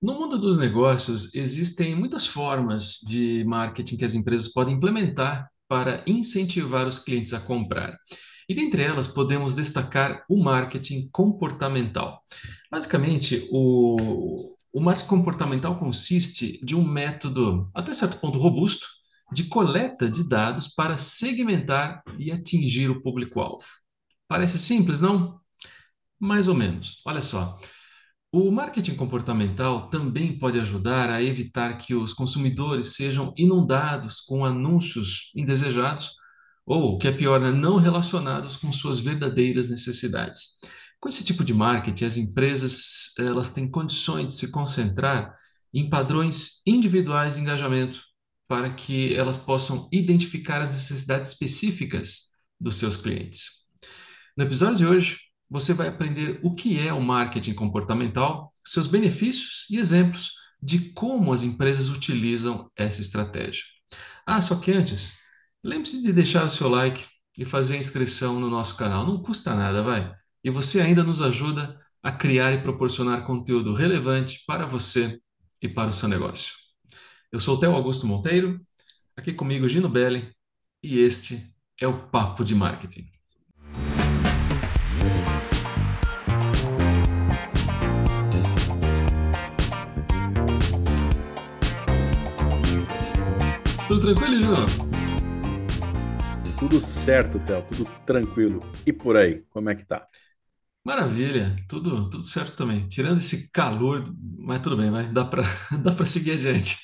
No mundo dos negócios, existem muitas formas de marketing que as empresas podem implementar para incentivar os clientes a comprar. E dentre elas, podemos destacar o marketing comportamental. Basicamente, o, o marketing comportamental consiste de um método, até certo ponto, robusto, de coleta de dados para segmentar e atingir o público-alvo. Parece simples, não? Mais ou menos. Olha só. O marketing comportamental também pode ajudar a evitar que os consumidores sejam inundados com anúncios indesejados ou, o que é pior, né, não relacionados com suas verdadeiras necessidades. Com esse tipo de marketing, as empresas elas têm condições de se concentrar em padrões individuais de engajamento para que elas possam identificar as necessidades específicas dos seus clientes. No episódio de hoje, você vai aprender o que é o marketing comportamental, seus benefícios e exemplos de como as empresas utilizam essa estratégia. Ah, só que antes, lembre-se de deixar o seu like e fazer a inscrição no nosso canal. Não custa nada, vai. E você ainda nos ajuda a criar e proporcionar conteúdo relevante para você e para o seu negócio. Eu sou o Theo Augusto Monteiro, aqui comigo Gino Belli, e este é o Papo de Marketing. Tudo tranquilo, João? Tudo certo, Theo, tudo tranquilo. E por aí, como é que tá? Maravilha, tudo, tudo certo também. Tirando esse calor, mas tudo bem, vai, dá para dá para seguir adiante.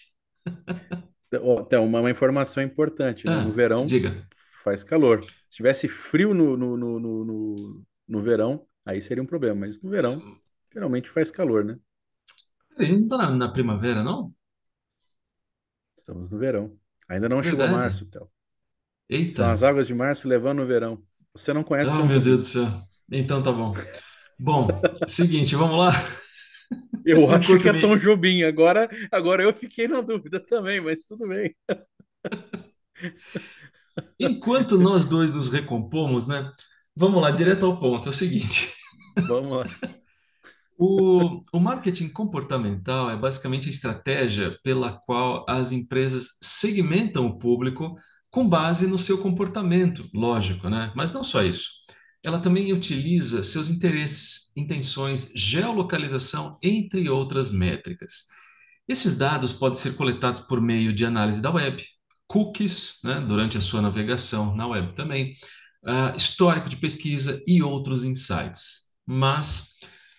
Theo, uma, uma informação importante, né? No Ah, verão diga. faz calor. Se tivesse frio no, no, no, no, no- no verão, aí seria um problema, mas no verão, geralmente faz calor, né? Peraí, não tá na, na primavera, não? Estamos no verão. Ainda não chegou Verdade. março, Theo. São Eita. as águas de março levando o verão. Você não conhece Ah, meu Deus do céu. Então tá bom. Bom, seguinte, vamos lá. Eu acho que é Tom Jobim. Agora, agora eu fiquei na dúvida também, mas tudo bem. enquanto nós dois nos recompomos, né? Vamos lá, direto ao ponto. É o seguinte. Vamos lá. O, o marketing comportamental é basicamente a estratégia pela qual as empresas segmentam o público com base no seu comportamento, lógico, né? Mas não só isso. Ela também utiliza seus interesses, intenções, geolocalização, entre outras métricas. Esses dados podem ser coletados por meio de análise da web, cookies, né, durante a sua navegação na web também, ah, histórico de pesquisa e outros insights. Mas,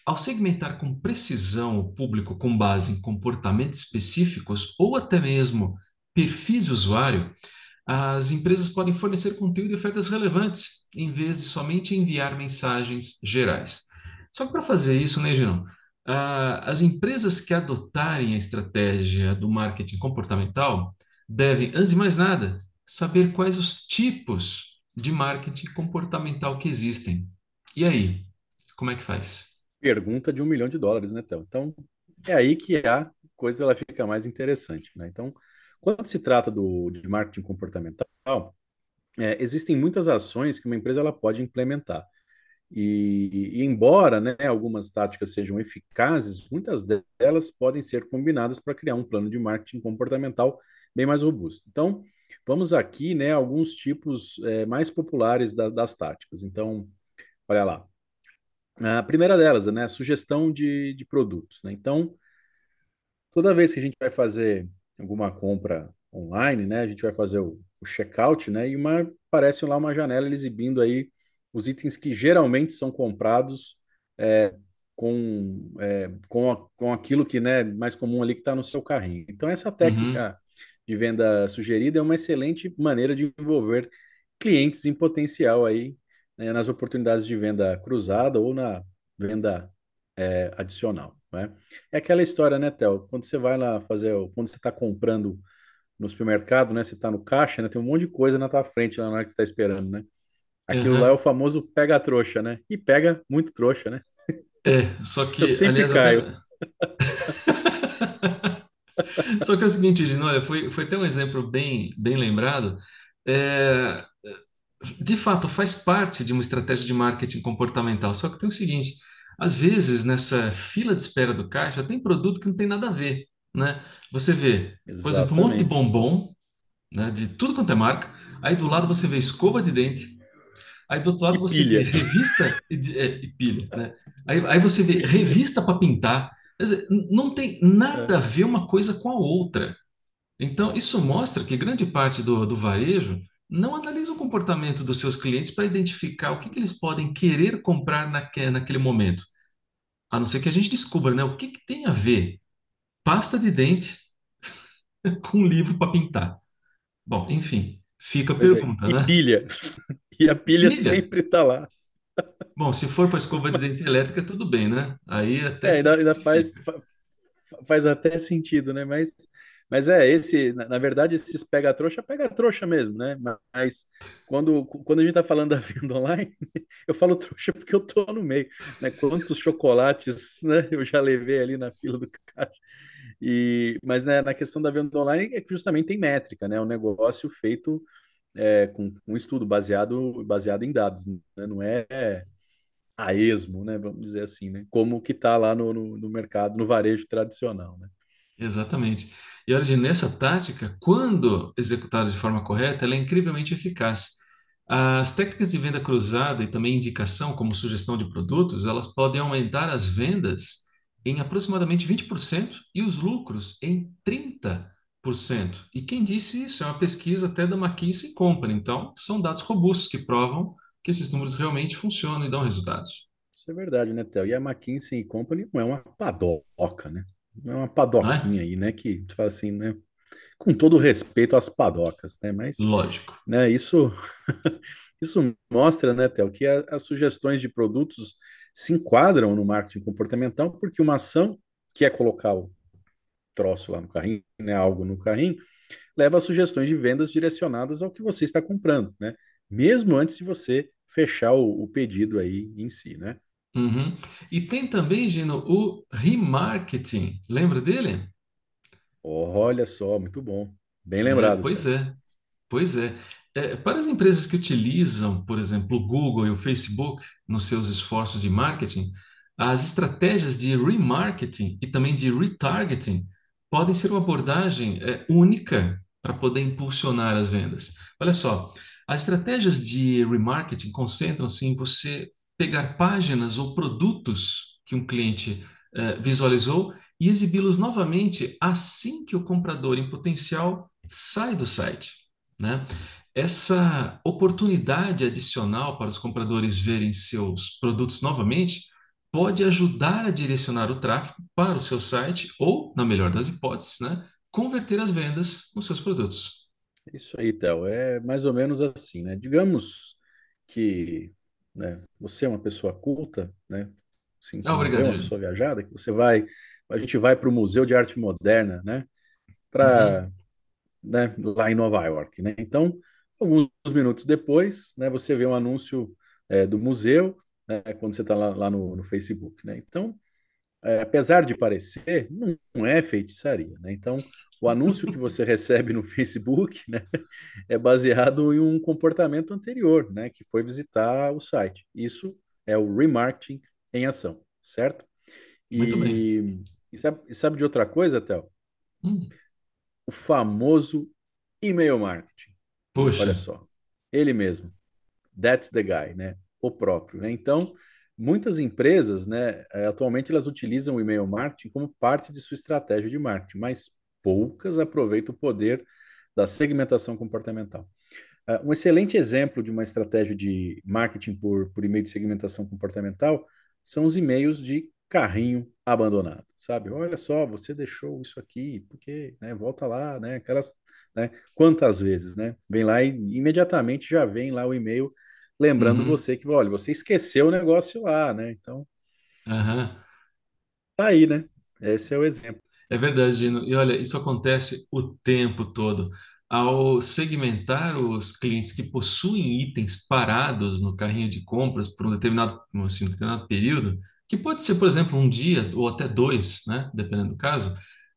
ao segmentar com precisão o público com base em comportamentos específicos ou até mesmo perfis de usuário, as empresas podem fornecer conteúdo e ofertas relevantes, em vez de somente enviar mensagens gerais. Só que para fazer isso, né, Girão? Ah, as empresas que adotarem a estratégia do marketing comportamental devem, antes de mais nada, saber quais os tipos de marketing comportamental que existem. E aí, como é que faz? Pergunta de um milhão de dólares, né, Théo? Então, é aí que a coisa ela fica mais interessante, né? Então, quando se trata do, de marketing comportamental, é, existem muitas ações que uma empresa ela pode implementar. E, e embora, né, algumas táticas sejam eficazes, muitas delas podem ser combinadas para criar um plano de marketing comportamental bem mais robusto. Então, vamos aqui, né, alguns tipos é, mais populares da- das táticas. Então, olha lá. A primeira delas, né, a sugestão de, de produtos, né? Então, toda vez que a gente vai fazer alguma compra online, né, a gente vai fazer o, o checkout, né, e uma, aparece lá uma janela exibindo aí os itens que geralmente são comprados é, com, é, com, a- com aquilo que, né, mais comum ali que está no seu carrinho. Então, essa Uhum, técnica de venda sugerida é uma excelente maneira de envolver clientes em potencial aí, né, nas oportunidades de venda cruzada ou na venda é, adicional, né? É aquela história, né, Theo? Quando você vai lá fazer, quando você está comprando no supermercado, né? Você está no caixa, né? Tem um monte de coisa na tua frente lá na hora que você está esperando, né? Aquilo lá é o uhum. famoso pega trouxa, né? E pega muito trouxa, né? É, só Eu que, sempre aliás, até. caio. Só que é o seguinte, Gino, olha, foi, foi até um exemplo bem, bem lembrado. É, de fato, faz parte de uma estratégia de marketing comportamental. Só que tem o seguinte: Às vezes, nessa fila de espera do caixa, tem produto que não tem nada a ver, né? Você vê, por exemplo, um monte de Exatamente. bombom, né, de tudo quanto é marca, aí do lado você vê escova de dente, aí do outro E lado você vê pilha. revista e, de- é, e pilha, né? Aí, aí você vê revista para pintar. Quer dizer, não tem nada É. a ver uma coisa com a outra. Então, isso mostra que grande parte do, do varejo não analisa o comportamento dos seus clientes para identificar o que, que eles podem querer comprar naque, naquele momento. A não ser que a gente descubra, né, o que, que tem a ver pasta de dente com livro para pintar. Bom, enfim, fica a é. pergunta, E né? pilha. E a pilha Pilha. sempre está lá. Bom, se for para escova de dente elétrica, tudo bem, né? Aí até É, ainda, ainda faz, faz até sentido, né? Mas, mas é, esse, na, na verdade, esses pega-trouxa, pega-trouxa mesmo, né? Mas quando, quando a gente tá falando da venda online, eu falo trouxa porque eu tô no meio, né? Quantos chocolates, né? Eu já levei ali na fila do caixa. E, mas né, na questão da venda online é que justamente tem métrica, né? É um negócio feito é, com um estudo baseado, baseado em dados, né? Não é a esmo, né? Vamos dizer assim, né? Como que tá lá no, no, no mercado, no varejo tradicional, né? Exatamente. E olha, gente, nessa tática, quando executada de forma correta, ela é incrivelmente eficaz. As técnicas de venda cruzada e também indicação, como sugestão de produtos, elas podem aumentar as vendas em aproximadamente 20% e os lucros em 30%. E quem disse isso é uma pesquisa até da McKinsey Company. Então, são dados robustos que provam que esses números realmente funcionam e dão resultados, Isso é verdade, né, Theo? E a McKinsey Company não é uma padoca, né? É uma não é? padoquinha aí, né? Que, tu fala assim, né? Com todo respeito às padocas, né? Mas, Lógico. né, isso, isso mostra, né, Theo, que a- as sugestões de produtos se enquadram no marketing comportamental, porque uma ação, que é colocar o troço lá no carrinho, né, algo no carrinho, leva a sugestões de vendas direcionadas ao que você está comprando, né? Mesmo antes de você fechar o, o pedido aí em si, né? Uhum. E tem também, Gino, o remarketing. Lembra dele? Olha só, muito bom. Bem É, lembrado, pois Theo. é, pois é. É, para as empresas que utilizam, por exemplo, o Google e o Facebook nos seus esforços de marketing, as estratégias de remarketing e também de retargeting podem ser uma abordagem, é, única para poder impulsionar as vendas. Olha só, as estratégias de remarketing concentram-se em você pegar páginas ou produtos que um cliente, é, visualizou e exibi-los novamente assim que o comprador em potencial sai do site, né? Essa oportunidade adicional para os compradores verem seus produtos novamente pode ajudar a direcionar o tráfego para o seu site ou, na melhor das hipóteses, né, converter as vendas nos seus produtos. Isso aí, Theo. É mais ou menos assim, né? Digamos que, né, você é uma pessoa culta, né? Assim como obrigado, eu, uma pessoa viajada, que você vai, a gente vai para o Museu de Arte Moderna, né? Uhum, Para, né, lá em Nova York, né? Então, alguns minutos depois, né, você vê um anúncio é, do museu, né, quando você está lá, lá no, no Facebook, né? Então, é, apesar de parecer, não, é feitiçaria, né? Então, o anúncio que você recebe no Facebook, né, é baseado em um comportamento anterior, né, que foi visitar o site. Isso é o remarketing em ação, certo? muito bem. E, e sabe, e sabe de outra coisa, Théo? Hum, O famoso e-mail marketing. poxa, Olha só, ele mesmo. That's the guy, né? O próprio, né? Então, muitas empresas, né, eh, atualmente elas utilizam o e-mail marketing como parte de sua estratégia de marketing, mas poucas aproveitam o poder da segmentação comportamental. Uh, um excelente exemplo de uma estratégia de marketing por, por e-mail de segmentação comportamental são os e-mails de carrinho abandonado, sabe? Olha só, você deixou isso aqui, porque, né, volta lá, né? Aquelas, né? Quantas vezes, né? Vem lá e imediatamente já vem lá o e-mail lembrando uhum, você que, olha, você esqueceu o negócio lá, né? Então, aham. tá aí, né? Esse é o exemplo. É verdade, Gino. E olha, isso acontece o tempo todo. Ao segmentar os clientes que possuem itens parados no carrinho de compras por um determinado, assim, um determinado período, que pode ser, por exemplo, um dia ou até dois, né, dependendo do caso,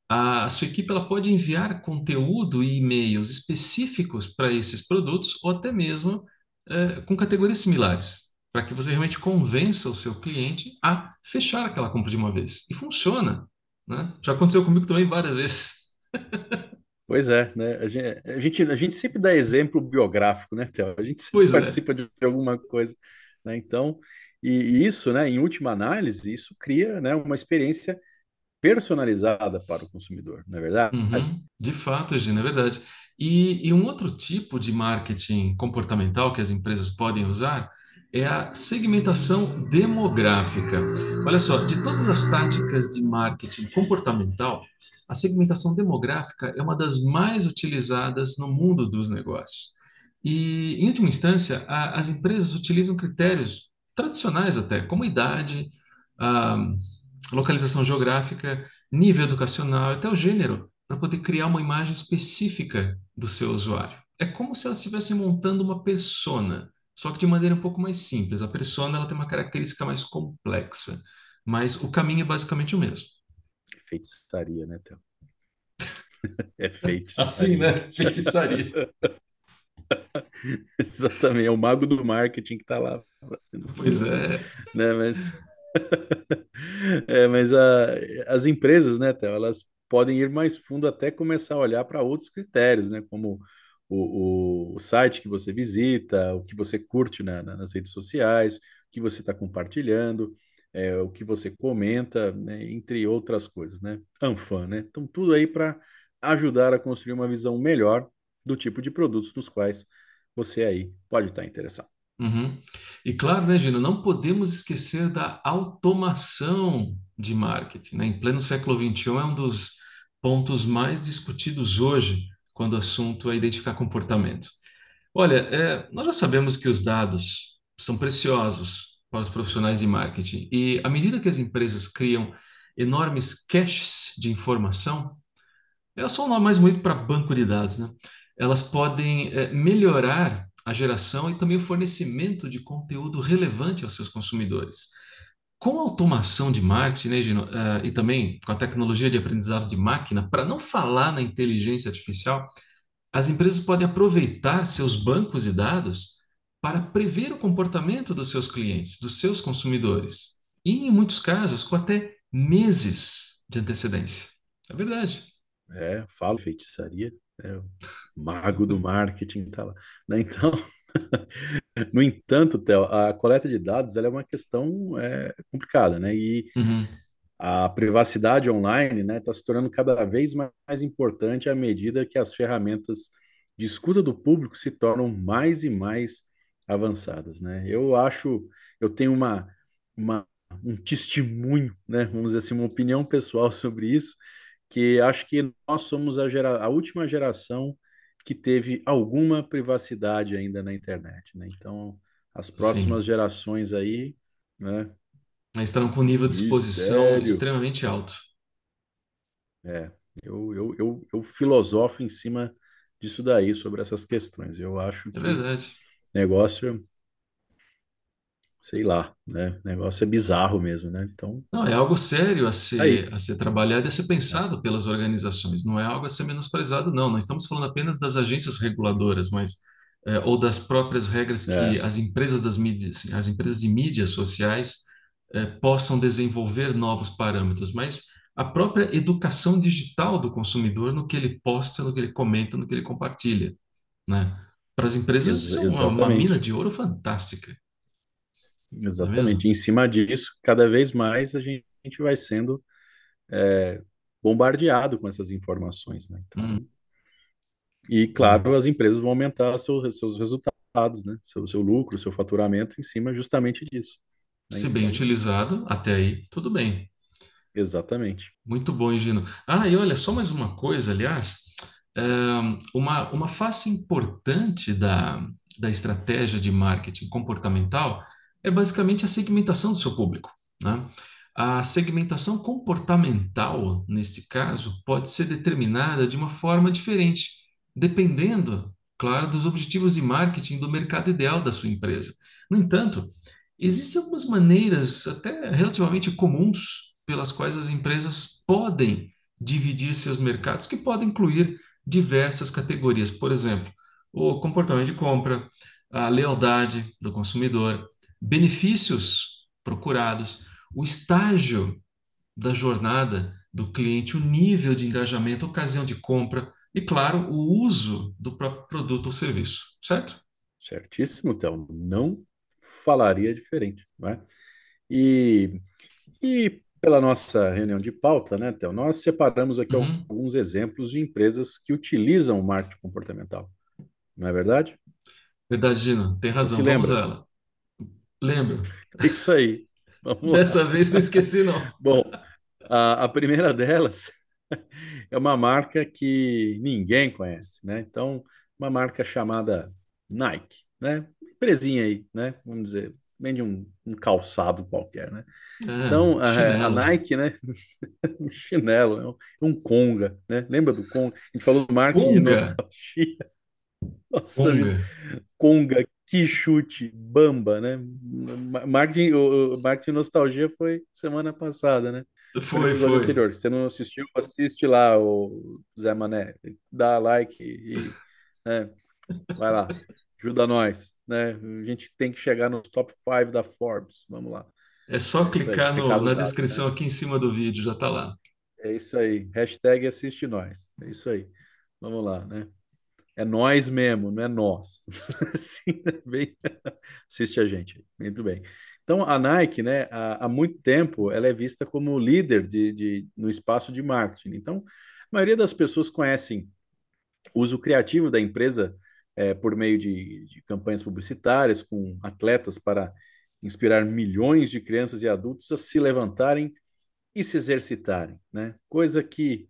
a, a sua equipe ela pode enviar conteúdo e e-mails específicos para esses produtos ou até mesmo eh, com categorias similares, para que você realmente convença o seu cliente a fechar aquela compra de uma vez. E funciona, né? Já aconteceu comigo também várias vezes. Pois é, né? A gente, a gente, a gente sempre dá exemplo biográfico, né, Theo? A gente sempre Pois é. participa de alguma coisa, né? Então, e, e isso, né, em última análise, isso cria, né, uma experiência personalizada para o consumidor, não é verdade? Uhum, de fato, Gina, é verdade. E, e um outro tipo de marketing comportamental que as empresas podem usar é a segmentação demográfica. Olha só, de todas as táticas de marketing comportamental, a segmentação demográfica é uma das mais utilizadas no mundo dos negócios. E, em última instância, a- as empresas utilizam critérios tradicionais até, como idade, ah, localização geográfica, nível educacional, até o gênero, para poder criar uma imagem específica do seu usuário. É como se elas estivessem montando uma persona, só que de maneira um pouco mais simples. A persona ela tem uma característica mais complexa, mas o caminho é basicamente o mesmo. Feitiçaria, né, Theo? É Assim, feitiçaria. né? Feitiçaria. Exatamente, é o mago do marketing que está lá fazendo Pois é. né? Mas, é, mas a, as empresas, né, Theo, elas podem ir mais fundo até começar a olhar para outros critérios, né? Como o, o, o site que você visita, o que você curte na- na- nas redes sociais, o que você está compartilhando, é, o que você comenta, né? Entre outras coisas, né? Anfã, né? Então, tudo aí para ajudar a construir uma visão melhor do tipo de produtos nos quais você aí pode estar interessado. Uhum. E claro, né, Gina, não podemos esquecer da automação de marketing, né? Em pleno século XXI é um dos pontos mais discutidos hoje quando o assunto é identificar comportamento. Olha, é, nós já sabemos que os dados são preciosos para os profissionais de marketing e à medida que as empresas criam enormes caches de informação, elas são mais muito para banco de dados, né? Elas podem eh, melhorar a geração e também o fornecimento de conteúdo relevante aos seus consumidores. Com a automação de marketing, né, Gino, eh, e também com a tecnologia de aprendizado de máquina, para não falar na inteligência artificial, as empresas podem aproveitar seus bancos de dados para prever o comportamento dos seus clientes, dos seus consumidores, e em muitos casos com até meses de antecedência. É verdade. É, falo feitiçaria, é, o mago do marketing tá lá. Né? Então, no entanto, Theo, a coleta de dados é uma questão é, complicada, né? E Uhum. a privacidade online, né, está se tornando cada vez mais importante à medida que as ferramentas de escuta do público se tornam mais e mais avançadas, né? Eu acho, eu tenho uma, uma um testemunho, né, vamos dizer assim, uma opinião pessoal sobre isso, que acho que nós somos a, gera, a última geração que teve alguma privacidade ainda na internet, né? Então, as próximas Sim. gerações aí, né? Estão com um nível de exposição Mistério. extremamente alto. É, eu, eu, eu, eu filosofo em cima disso daí, sobre essas questões. Eu acho É que verdade. negócio, sei lá, né? Negócio é bizarro mesmo, né? Então, Não, é algo sério a aí. ser, a ser trabalhado e a ser pensado pelas organizações. Não é algo a ser menosprezado, não. Não estamos falando apenas das agências reguladoras, mas é, ou das próprias regras que É, as empresas das mídias, as empresas de mídias sociais é, possam desenvolver novos parâmetros, mas a própria educação digital do consumidor no que ele posta, no que ele comenta, no que ele compartilha, né? Para as empresas, ex- isso é uma, uma mina de ouro fantástica, é mesmo? Exatamente. Em cima disso, cada vez mais a gente vai sendo é, bombardeado com essas informações, né? Hum, Então, e hum. claro, as empresas vão aumentar seu, seus resultados, né? Seu, seu lucro, seu faturamento em cima justamente disso, né? Se bem Então, utilizado, até aí, tudo bem. exatamente. Muito bom, Gino. Ah, e olha, só mais uma coisa, aliás, é, uma, uma face importante da, da estratégia de marketing comportamental é basicamente a segmentação do seu público, né? A segmentação comportamental, nesse caso, pode ser determinada de uma forma diferente, dependendo, claro, dos objetivos de marketing do mercado ideal da sua empresa. No entanto, existem algumas maneiras até relativamente comuns pelas quais as empresas podem dividir seus mercados, que podem incluir diversas categorias. Por exemplo, o comportamento de compra, a lealdade do consumidor, benefícios procurados, o estágio da jornada do cliente, o nível de engajamento, ocasião de compra e, claro, o uso do próprio produto ou serviço, certo? Certíssimo, então. Não falaria diferente, né? E, e pela nossa reunião de pauta, né, Théo, nós separamos aqui Uhum. alguns exemplos de empresas que utilizam o marketing comportamental. Não é verdade? Verdade, Gino, tem Você se razão, vamos a lembra? ela. Lembro. Isso aí. Vamos Dessa lá. vez não esqueci, não. Bom, a, a primeira delas é uma marca que ninguém conhece, né? Então, uma marca chamada Nike, né? Empresinha aí, né? Vamos dizer, vende um, um calçado qualquer, né? É, Então, a, a. Nike, né? Um chinelo, é um, é um Conga, né? Lembra do Conga? A gente falou do marketing de Conga. nostalgia. Nossa. Conga. Conga, que chute, bamba, né? Ma- Marketing, o, marketing nostalgia foi semana passada, né? Foi Foi, anterior. Se você não assistiu, assiste lá o Zé Mané. Dá like e, né, vai lá. Ajuda nós, né? A gente tem que chegar no top 5 da Forbes. Vamos lá. É só clicar no- na dado, né? descrição aqui em cima do vídeo, já tá lá. É isso aí. Hashtag assiste nós. É isso aí. Vamos lá, né? É nós mesmo, não é nós. Assim, né? Bem, assiste a gente. Muito bem. Então, a Nike, né, há, há muito tempo, ela é vista como líder de, de, no espaço de marketing. Então, a maioria das pessoas conhecem o uso criativo da empresa é, por meio de, de campanhas publicitárias com atletas para inspirar milhões de crianças e adultos a se levantarem e se exercitarem, né? Coisa que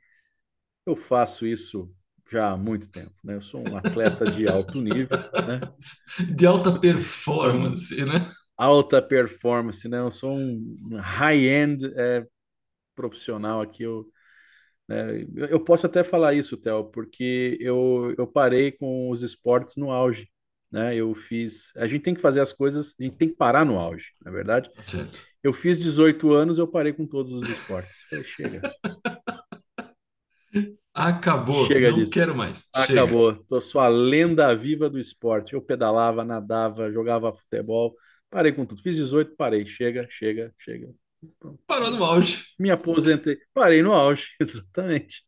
eu faço isso já há muito tempo, né? Eu sou um atleta de alto nível, né? De alta performance, né? alta performance, né? Eu sou um high-end é, profissional aqui. Eu, né? eu posso até falar isso, Theo, porque eu, eu parei com os esportes no auge, né? Eu fiz. A gente tem que fazer as coisas, a gente tem que parar no auge, na é verdade. Certo. Eu fiz 18 anos, eu parei com todos os esportes. Falei, chega, Acabou, chega não disso. quero mais. Chega. Acabou. Tô sou a lenda viva do esporte. Eu pedalava, nadava, jogava futebol. Parei com tudo. Fiz 18, parei. Chega, chega, chega. Pronto. Parou no auge. Me aposentei. Parei no auge, exatamente.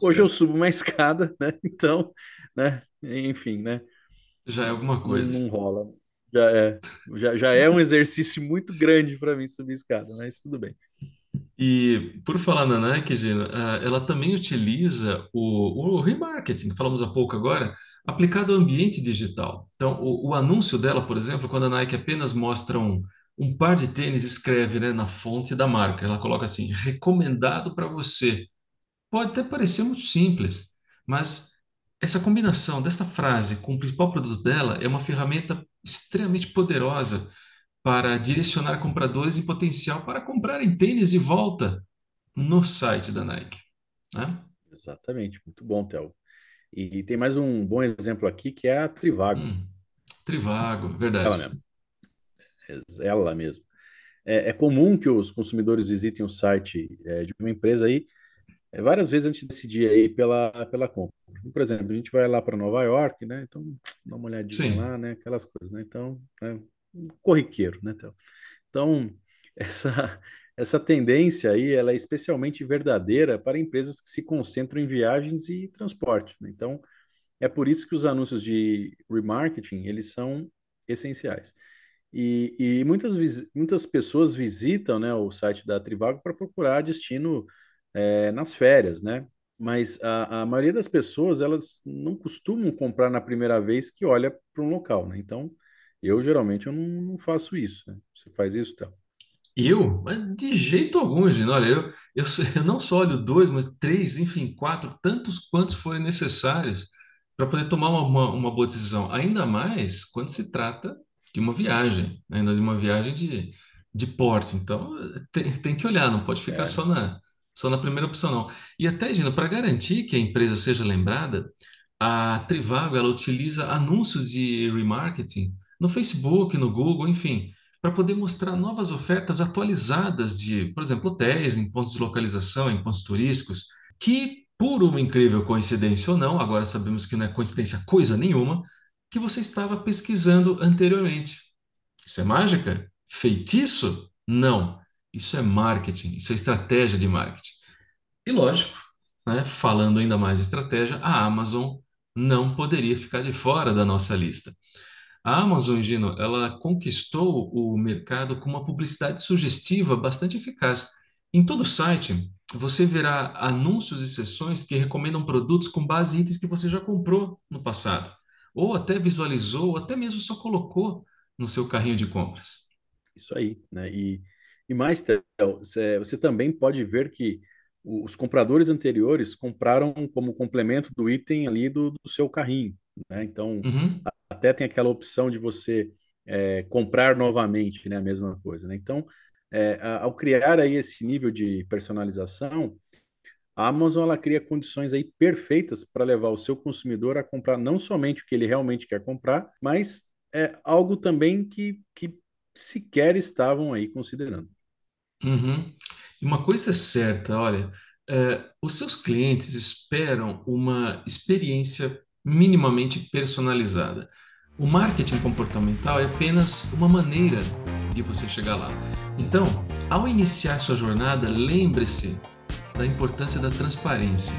Hoje eu Certo. subo uma escada, né? Então, né? Enfim, né? Já é alguma Não, coisa. não rola. Já é, já, já é um exercício muito grande para mim subir escada, mas tudo bem. E por falar na Nike, Gina, ah, ela também utiliza o, o remarketing, falamos há pouco agora, aplicado ao ambiente digital. Então, o, o anúncio dela, por exemplo, quando a Nike apenas mostra um, um par de tênis, escreve, né, na fonte da marca, ela coloca assim, recomendado para você. Pode até parecer muito simples, mas essa combinação dessa frase com o principal produto dela é uma ferramenta extremamente poderosa para direcionar compradores em potencial para comprarem tênis de volta no site da Nike, né? Exatamente, muito bom, Theo. E tem mais um bom exemplo aqui que é a Trivago. Hum, Trivago, Ela verdade. mesmo. Ela mesmo. É, é comum que os consumidores visitem o site é, de uma empresa aí é, várias vezes antes de decidir aí pela, pela compra. Por exemplo, a gente vai lá para Nova York, né? Então, dá uma olhadinha Sim. lá, né? Aquelas coisas, né? Então, é um corriqueiro, né? Então, essa, essa tendência aí, ela é especialmente verdadeira para empresas que se concentram em viagens e transporte, né? Então, é por isso que os anúncios de remarketing, eles são essenciais. E, e muitas, muitas pessoas visitam, né, o site da Trivago para procurar destino é, nas férias, né? Mas a, a maioria das pessoas, elas não costumam comprar na primeira vez que olha para um local, né? Então, eu geralmente eu não, não faço isso, né? Você faz isso, tá? Eu? Mas de jeito algum, Gino. Olha, eu, eu, eu não só olho dois, mas três, enfim, quatro, tantos quantos forem necessários para poder tomar uma, uma, uma boa decisão. Ainda mais quando se trata de uma viagem, né? ainda de uma viagem de, de porte. Então, tem, tem que olhar, não pode ficar É, só na, só na primeira opção, não. E até, Gino, para garantir que a empresa seja lembrada, a Trivago, ela utiliza anúncios de remarketing no Facebook, no Google, enfim para poder mostrar novas ofertas atualizadas de, por exemplo, hotéis em pontos de localização, em pontos turísticos, que, por uma incrível coincidência ou não, agora sabemos que não é coincidência coisa nenhuma, que você estava pesquisando anteriormente. Isso é mágica? Feitiço? Não. Isso é marketing, isso é estratégia de marketing. E lógico, né, falando ainda mais estratégia, a Amazon não poderia ficar de fora da nossa lista. A Amazon, Gino, ela conquistou o mercado com uma publicidade sugestiva bastante eficaz. Em todo o site, você verá anúncios e seções que recomendam produtos com base em itens que você já comprou no passado, ou até visualizou, ou até mesmo só colocou no seu carrinho de compras. Isso aí, né? E, e mais, Theo, você, você também pode ver que os compradores anteriores compraram como complemento do item ali do, do seu carrinho, né? Então, Uhum, até tem aquela opção de você é, comprar novamente, né? A mesma coisa, né? Então, é, ao criar aí esse nível de personalização, a Amazon ela cria condições aí perfeitas para levar o seu consumidor a comprar não somente o que ele realmente quer comprar, mas é algo também que, que sequer estavam aí considerando. uhum. E uma coisa é certa, olha, é, os seus clientes esperam uma experiência minimamente personalizada. O marketing comportamental é apenas uma maneira de você chegar lá. Então, ao iniciar sua jornada, lembre-se da importância da transparência.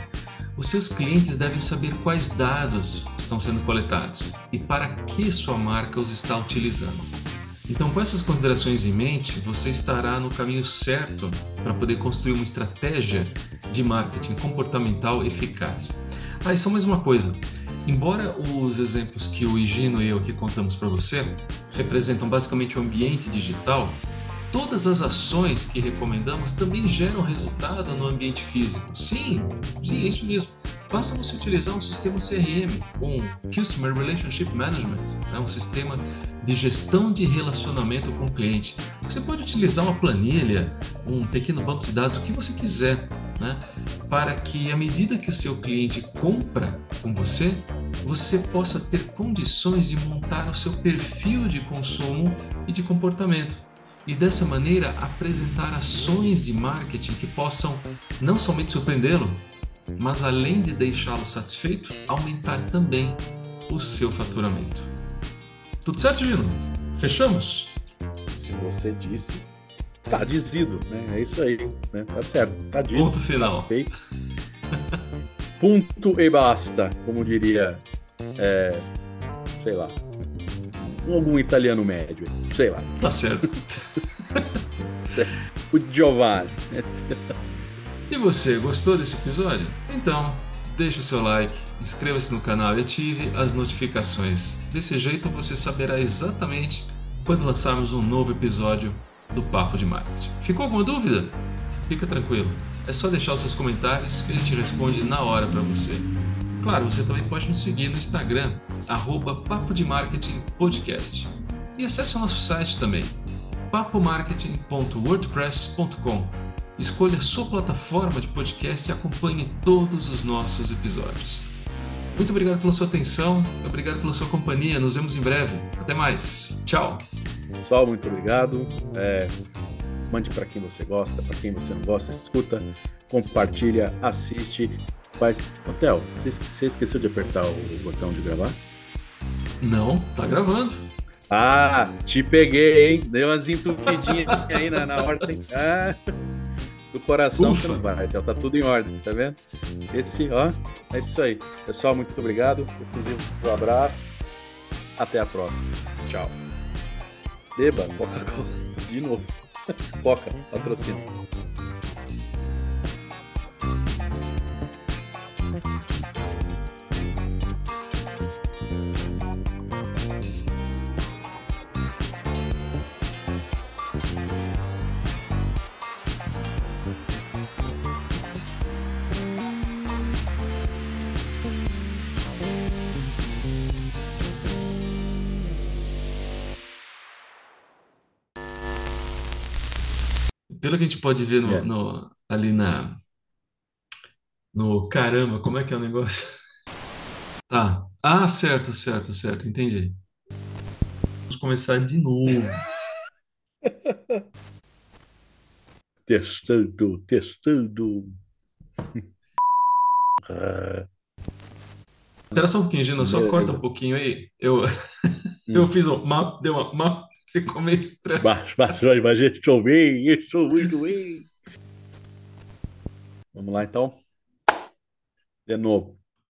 Os seus clientes devem saber quais dados estão sendo coletados e para que sua marca os está utilizando. Então, com essas considerações em mente, você estará no caminho certo para poder construir uma estratégia de marketing comportamental eficaz. Ah, e só mais uma coisa. Embora os exemplos que o Higino e eu aqui contamos para você representam basicamente o ambiente digital, todas as ações que recomendamos também geram resultado no ambiente físico. Sim, sim, é isso mesmo. Basta você utilizar um sistema CRM, um Customer Relationship Management, né, um sistema de gestão de relacionamento com o cliente. Você pode utilizar uma planilha, um pequeno banco de dados, o que você quiser, né, para que à medida que o seu cliente compra com você, você possa ter condições de montar o seu perfil de consumo e de comportamento e dessa maneira apresentar ações de marketing que possam não somente surpreendê-lo, mas além de deixá-lo satisfeito, aumentar também o seu faturamento. Tudo certo, Gino? Fechamos? Se você disse, tá dizido, né? É isso aí, né? Tá certo, tá dito. Ponto final. Tá feito. Ponto e basta, como diria, é, sei lá, algum italiano médio, sei lá. Tá certo. O Giovanni. E você, gostou desse episódio? Então, deixe o seu like, inscreva-se no canal e ative as notificações. Desse jeito você saberá exatamente quando lançarmos um novo episódio do Papo de Marketing. Ficou alguma dúvida? Fica tranquilo, é só deixar os seus comentários que a gente responde na hora para você. Claro, você também pode nos seguir no Instagram, arroba Papo de Marketing Podcast. E acesse o nosso site também, papomarketing.wordpress.com. Escolha a sua plataforma de podcast e acompanhe todos os nossos episódios. Muito obrigado pela sua atenção, obrigado pela sua companhia. Nos vemos em breve. Até mais. Tchau. Pessoal, muito obrigado. É, mande para quem você gosta, para quem você não gosta, escuta, compartilha, assiste. Faz. Hotel, você, esqueceu de apertar o botão de gravar? Não, tá gravando. Ah, te peguei, hein? Deu umas entupidinhas aí na, na ordem. Ah, do coração Ufa. você não vai, tá tudo em ordem, tá vendo? Esse, ó, é isso aí. Pessoal, muito obrigado. Efusivo um abraço. Até a próxima. Tchau. Beba, Coca-Cola. De novo. Coca, patrocina. Pelo que a gente pode ver no, É. no- ali na. No caramba, como é que é o negócio? Tá. Ah, certo, certo, certo, entendi. Vamos começar de novo. Testando, testando. Ah, Espera só um pouquinho, Gina, só Beleza. corta um pouquinho aí. Eu, eu fiz um. Deu uma. ma- Ficou meio estranho. Baixo, baixo, mas estou bem, estou muito bem. Vamos lá, então. De novo.